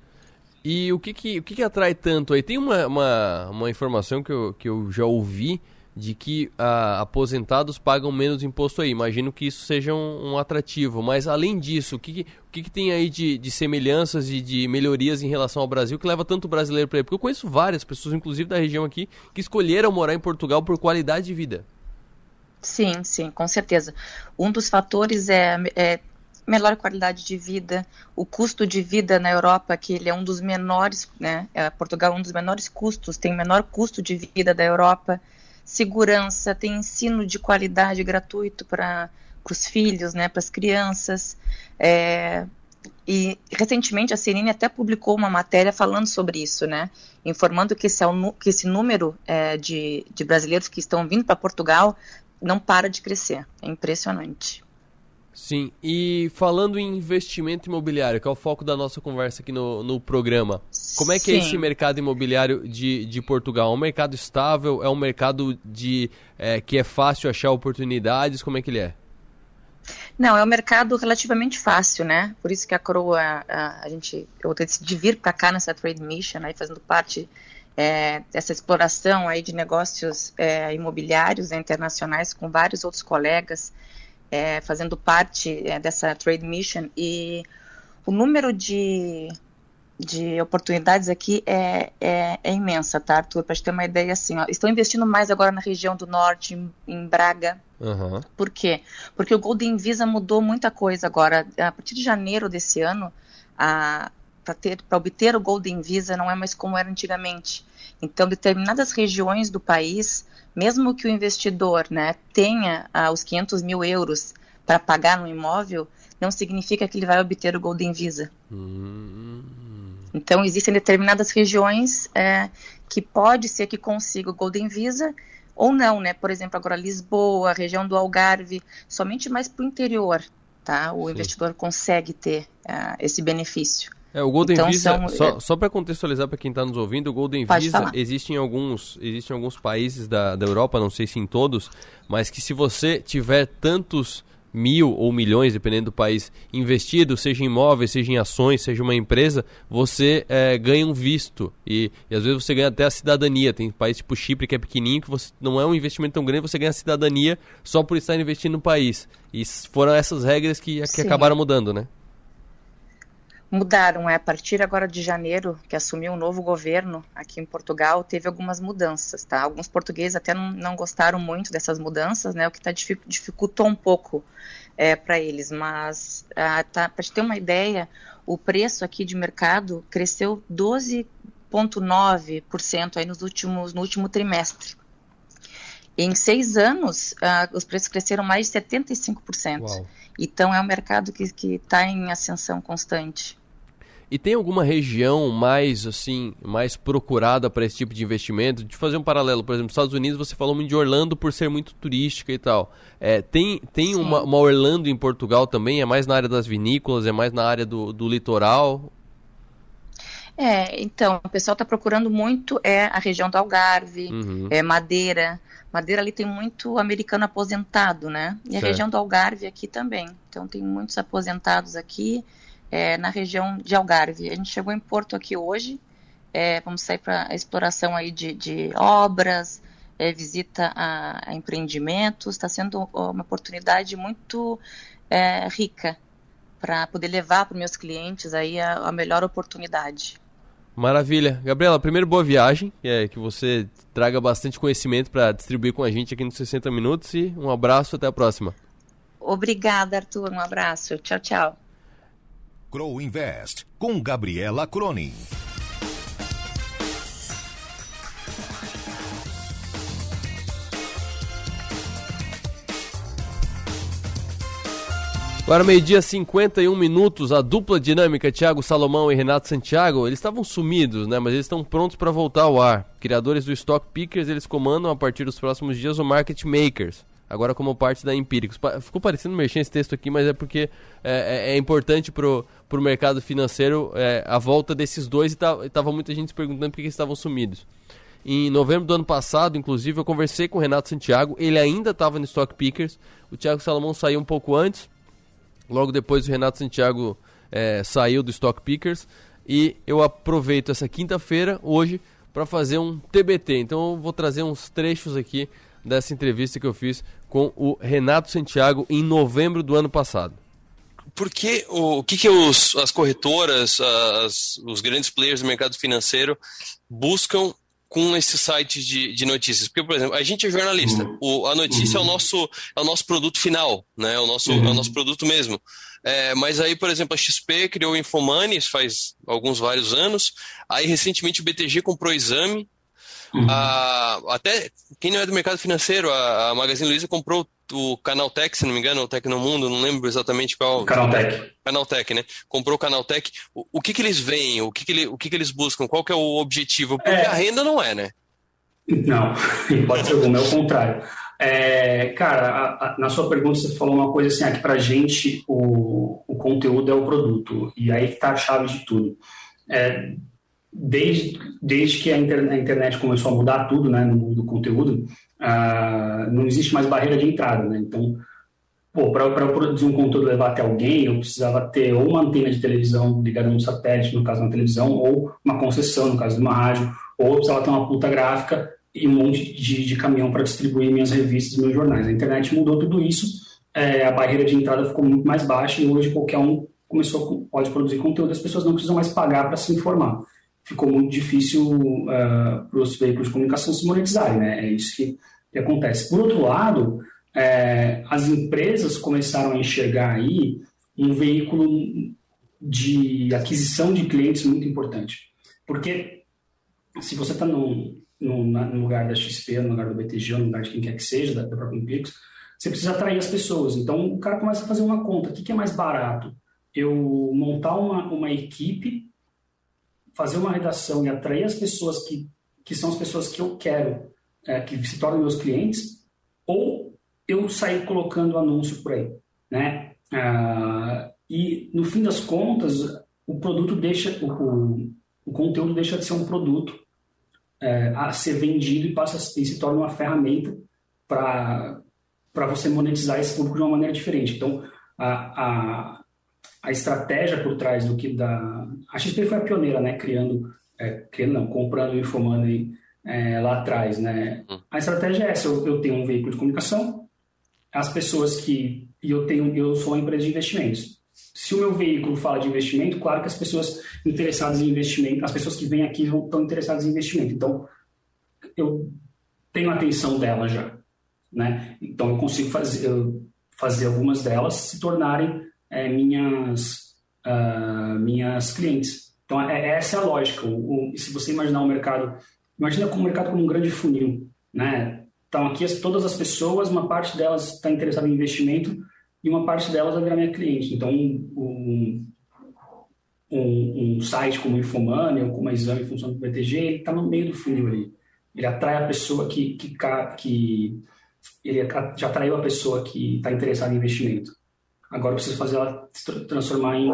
E o que, que, o que, que atrai tanto aí? Tem uma, uma, uma informação que eu, que eu já ouvi de que ah, aposentados pagam menos imposto aí. Imagino que isso seja um, um atrativo. Mas além disso, o que, o que, que tem aí de, de, semelhanças e de melhorias em relação ao Brasil que leva tanto brasileiro para aí? Porque eu conheço várias pessoas, inclusive da região aqui, que escolheram morar em Portugal por qualidade de vida. Sim, sim, com certeza. Um dos fatores é, é melhor qualidade de vida, o custo de vida na Europa, que ele é um dos menores, né? É, Portugal é um dos menores custos, tem o menor custo de vida da Europa segurança, tem ensino de qualidade gratuito para os filhos, né, para as crianças. É, e recentemente a CNN até publicou uma matéria falando sobre isso, né, informando que esse, é que esse número é, de, de brasileiros que estão vindo para Portugal não para de crescer. É impressionante. Sim, e falando em investimento imobiliário, que é o foco da nossa conversa aqui no, no programa, como é que é Sim. é esse mercado imobiliário de, de Portugal? É um mercado estável? É um mercado de é, que é fácil achar oportunidades? Como é que ele é? Não, é um mercado relativamente fácil, né? Por isso que a Coroa, a, a gente, eu decidi vir para cá nessa Trade Mission, aí fazendo parte é, dessa exploração aí de negócios é, imobiliários internacionais com vários outros colegas é, fazendo parte é, dessa Trade Mission e o número de, de oportunidades aqui é, é, é, diferença, tá, Arthur? Para te ter uma ideia, assim, ó, estão investindo mais agora na região do norte, em, em Braga. Uhum. Por quê? Porque o Golden Visa mudou muita coisa agora. A partir de janeiro desse ano, para obter o Golden Visa não é mais como era antigamente. Então, determinadas regiões do país, mesmo que o investidor né, tenha ah, os 500 mil euros para pagar no imóvel, não significa que ele vai obter o Golden Visa. Hum. Então, existem determinadas regiões é, que pode ser que consiga o Golden Visa ou não, né? Por exemplo, agora Lisboa, região do Algarve, somente mais para o interior, tá? O Sim. investidor consegue ter uh, esse benefício. É, o Golden então, Visa, são, só, só para contextualizar para quem está nos ouvindo, o Golden Visa falar. existe em alguns, existe em alguns países da, da Europa, não sei se em todos, mas que se você tiver tantos mil ou milhões, dependendo do país, investido, seja em imóveis, seja em ações, seja uma empresa, você é, ganha um visto. E, e, às vezes você ganha até a cidadania. Tem país tipo Chipre que é pequenininho, que você, não é um investimento tão grande, você ganha a cidadania só por estar investindo no país. E foram essas regras que, que acabaram mudando, né? Mudaram. É, a partir agora de janeiro, que assumiu um novo governo aqui em Portugal, teve algumas mudanças, tá? Alguns portugueses até não, não gostaram muito dessas mudanças, né? O que tá, dificultou um pouco é, para eles. Mas, ah, tá, para te ter uma ideia, o preço aqui de mercado cresceu 12,9% aí nos últimos, no último trimestre. Em seis anos, ah, os preços cresceram mais de 75%. Uau. Então, é um mercado que está em ascensão constante. E tem alguma região mais assim, mais procurada para esse tipo de investimento? De fazer um paralelo, por exemplo, nos Estados Unidos você falou muito de Orlando por ser muito turística e tal. É, tem tem uma, uma, Orlando em Portugal também? É mais na área das vinícolas? É mais na área do, do litoral? É, então, o pessoal está procurando muito é a região do Algarve, uhum. é Madeira. Madeira ali tem muito americano aposentado, né? E certo. a região do Algarve aqui também. Então tem muitos aposentados aqui é, na região de Algarve. A gente chegou em Porto aqui hoje, é, vamos sair para a exploração aí de, de obras, é, visita a, a empreendimentos, está sendo uma oportunidade muito é, rica para poder levar para os meus clientes aí a, a, melhor oportunidade. Maravilha. Gabriela, primeiro boa viagem, é, que você traga bastante conhecimento para distribuir com a gente aqui nos 60 Minutos e um abraço, até a próxima. Obrigada, Arthur, um abraço. Tchau, tchau. Grow Invest, com Gabriela Cronin. Agora, meio-dia, 51 minutos, a dupla dinâmica Thiago Salomão e Renato Santiago, eles estavam sumidos, né? Mas eles estão prontos para voltar ao ar. Criadores do Stock Pickers, eles comandam a partir dos próximos dias o Market Makers agora como parte da Empíricos. Ficou parecendo mexer esse texto aqui, mas é porque é, é, é importante pro, pro mercado financeiro é, a volta desses dois e tá, tava muita gente se perguntando por que eles estavam sumidos. Em novembro do ano passado, inclusive, eu conversei com o Renato Santiago, ele ainda estava no Stock Pickers, o Thiago Salomão saiu um pouco antes, logo depois o Renato Santiago é, saiu do Stock Pickers, e eu aproveito essa quinta-feira, hoje, para fazer um TBT. Então eu vou trazer uns trechos aqui dessa entrevista que eu fiz com o Renato Santiago em novembro do ano passado. Por que o, o que, que os, as corretoras, as, os grandes players do mercado financeiro buscam com esses sites de, de notícias? Porque, por exemplo, a gente é jornalista, uhum. o, a notícia uhum. é, o nosso, é o nosso produto final, né? é, o nosso, uhum. é o nosso produto mesmo. É, mas aí, por exemplo, a XP criou o Infomoney faz alguns vários anos. Aí, recentemente, o BTG comprou o Exame. Uhum. Até quem não é do mercado financeiro, a, a Magazine Luiza comprou o Canaltech, se não me engano, o Tecnomundo, não lembro exatamente qual. Canaltech. Canaltech, né? Comprou o Canaltech. O, o que, que eles veem? O que, que, ele, o que, que eles buscam? Qual que é o objetivo? Porque é... a renda não é, né? Não, (laughs) pode ser algum, é o contrário. É, cara, a, a, na sua pergunta você falou uma coisa assim, ah, que pra gente o, o conteúdo é o produto, e aí que tá a chave de tudo. É, desde, desde que a internet, a internet, começou a mudar tudo né, no mundo do conteúdo, uh, não existe mais barreira de entrada. Né? Então, para produzir um conteúdo levar até alguém, eu precisava ter ou uma antena de televisão ligada no satélite, no caso uma televisão, ou uma concessão, no caso de uma rádio, ou eu precisava ter uma puta gráfica e um monte de, de caminhão para distribuir minhas revistas, meus jornais. A internet mudou tudo isso, é, a barreira de entrada ficou muito mais baixa e hoje qualquer um começou pode produzir conteúdo, as pessoas não precisam mais pagar para se informar. Ficou muito difícil uh, para os veículos de comunicação se monetizarem, né? É isso que, que acontece. Por outro lado, é, as empresas começaram a enxergar aí um veículo de aquisição de clientes muito importante. Porque se você está no, no, no, lugar da XP, no lugar do BTG, no lugar de quem quer que seja, da, da própria Empíricos, você precisa atrair as pessoas. Então, o cara começa a fazer uma conta. O que, que é mais barato? Eu montar uma, uma equipe, fazer uma redação e atrair as pessoas que, que são as pessoas que eu quero, é, que se tornem meus clientes, ou eu sair colocando anúncio por aí, né? Ah, e, no fim das contas, o produto deixa, o, o conteúdo deixa de ser um produto é, a ser vendido e passa e se torna uma ferramenta para para você monetizar esse público de uma maneira diferente. Então, a, a, a estratégia por trás do que da... A XP foi a pioneira, né? Criando, é, criando não, comprando o Infomoney é, lá atrás, né? A estratégia é essa, eu, eu, tenho um veículo de comunicação, as pessoas que... E eu, tenho, eu sou uma empresa de investimentos. Se o meu veículo fala de investimento, claro que as pessoas interessadas em investimento, as pessoas que vêm aqui estão interessadas em investimento. Então, eu tenho a atenção dela já. Né? Então eu consigo fazer, fazer algumas delas se tornarem é, minhas, uh, minhas clientes. Então é, essa é a lógica. O, o, se você imaginar o mercado, imagina o mercado como um grande funil. Né? Então aqui todas as pessoas, uma parte delas está interessada em investimento e uma parte delas vai virar minha cliente. Então um, um, um site como o Infomoney ou como a Exame Função do BTG, ele está no meio do funil ali. Ele atrai a pessoa que, que, que ele já atraiu a pessoa que está interessada em investimento. Agora eu preciso fazer ela se transformar em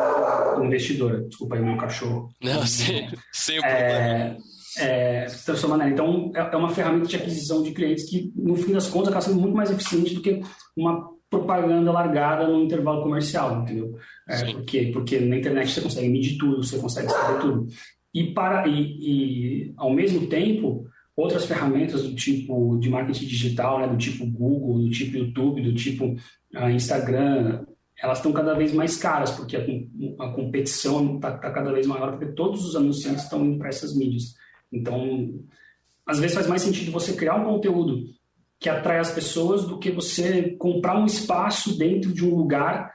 investidora. Desculpa aí, meu cachorro. Não, sim, (laughs) sem é, é, se transformar nela. Então, é, é uma ferramenta de aquisição de clientes que, no fim das contas, acaba sendo muito mais eficiente do que uma propaganda largada no intervalo comercial, entendeu? É, porque, porque na internet você consegue medir tudo, você consegue saber tudo. E, para, e, e ao mesmo tempo, outras ferramentas do tipo de marketing digital, né, do tipo Google, do tipo YouTube, do tipo uh, Instagram, elas estão cada vez mais caras, porque a, a competição está tá cada vez maior, porque todos os anunciantes estão indo para essas mídias. Então, às vezes faz mais sentido você criar um conteúdo que atrai as pessoas do que você comprar um espaço dentro de um lugar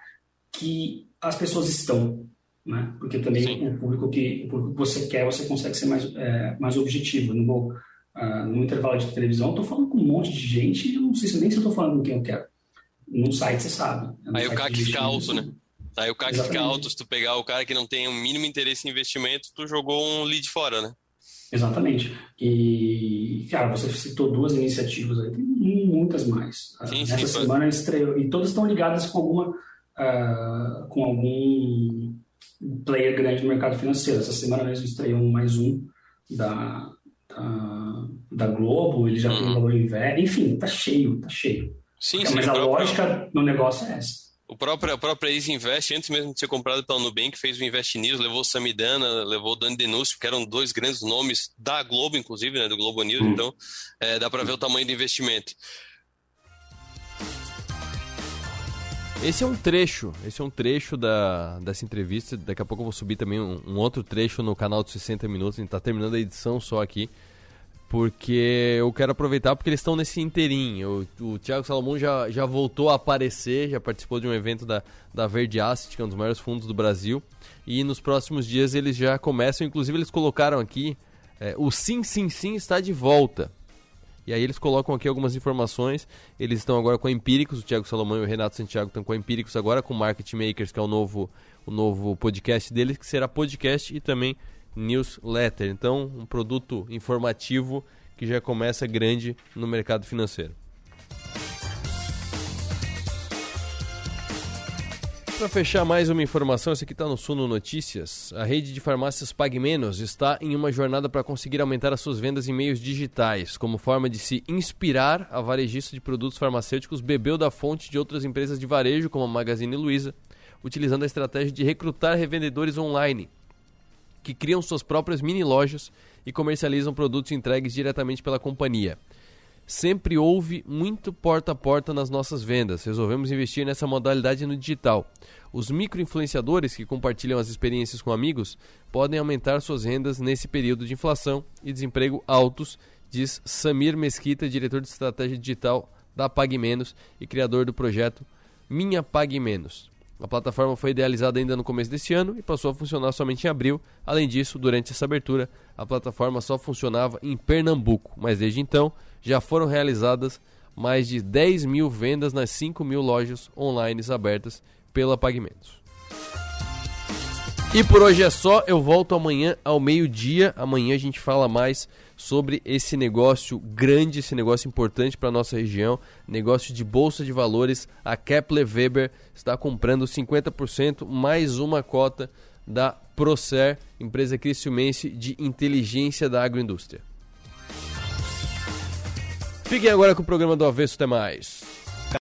que as pessoas estão. Né? Porque também Sim. o público, que, o público que você quer, você consegue ser mais, é, mais objetivo. Vou uh, no intervalo de televisão, tô falando com um monte de gente e eu não sei se nem se tô falando com quem eu quero. Num site você sabe. É Aí o CAC fica alto, né? Aí o CAC fica alto, se tu pegar o cara que não tem o mínimo interesse em investimento, tu jogou um lead fora, né? Exatamente. E, cara, você citou duas iniciativas aí, tem muitas mais. Ah, sim, Essa sim, semana pode... estreou, e todas estão ligadas com alguma, uh, com algum player grande no mercado financeiro. Essa semana mesmo estreou mais um da, da, da Globo, ele já uhum. tem um valor em velho, enfim, tá cheio, tá cheio. Sim, sim, Mas a próprio... lógica do negócio é essa. O próprio, a própria Easy Invest, antes mesmo de ser comprado pela Nubank, fez o Invest News, levou o Samidana, levou o Dani Denúncio, que eram dois grandes nomes da Globo, inclusive, né, do Globo News, hum. então é, dá para ver o tamanho do investimento. Esse é um trecho, esse é um trecho da, dessa entrevista. Daqui a pouco eu vou subir também um, um outro trecho no canal de 60 minutos. A gente tá terminando a edição só aqui. Porque eu quero aproveitar porque eles estão nesse inteirinho. O, o Thiago Salomão já, já voltou a aparecer, já participou de um evento da, da Verde Asset, que é um dos maiores fundos do Brasil. E nos próximos dias eles já começam, inclusive eles colocaram aqui, é, o Sim Sim Sim está de volta. E aí eles colocam aqui algumas informações. Eles estão agora com a Empíricos, o Thiago Salomão e o Renato Santiago estão com a Empíricos agora, com o Market Makers, que é o novo, o novo podcast deles, que será podcast e também newsletter. Então, um produto informativo que já começa grande no mercado financeiro. Para fechar mais uma informação, essa aqui está no Suno Notícias. A rede de farmácias Pague Menos está em uma jornada para conseguir aumentar as suas vendas em meios digitais. Como forma de se inspirar, a varejista de produtos farmacêuticos bebeu da fonte de outras empresas de varejo, como a Magazine Luiza, utilizando a estratégia de recrutar revendedores online, que criam suas próprias mini lojas e comercializam produtos entregues diretamente pela companhia. Sempre houve muito porta a porta nas nossas vendas. Resolvemos investir nessa modalidade no digital. Os microinfluenciadores que compartilham as experiências com amigos podem aumentar suas rendas nesse período de inflação e desemprego altos, diz Samir Mesquita, diretor de estratégia digital da Pague Menos e criador do projeto Minha Pague Menos. A plataforma foi idealizada ainda no começo desse ano e passou a funcionar somente em abril. Além disso, durante essa abertura, a plataforma só funcionava em Pernambuco, mas desde então já foram realizadas mais de 10 mil vendas nas 5 mil lojas online abertas pela Pagamentos. E por hoje é só, eu volto amanhã ao meio-dia. Amanhã a gente fala mais sobre esse negócio grande, esse negócio importante para nossa região, negócio de bolsa de valores. A Kepler Weber está comprando 50% mais uma cota da Procer, empresa cristiumense de inteligência da agroindústria. Fiquem agora com o programa do Avesso Até Mais.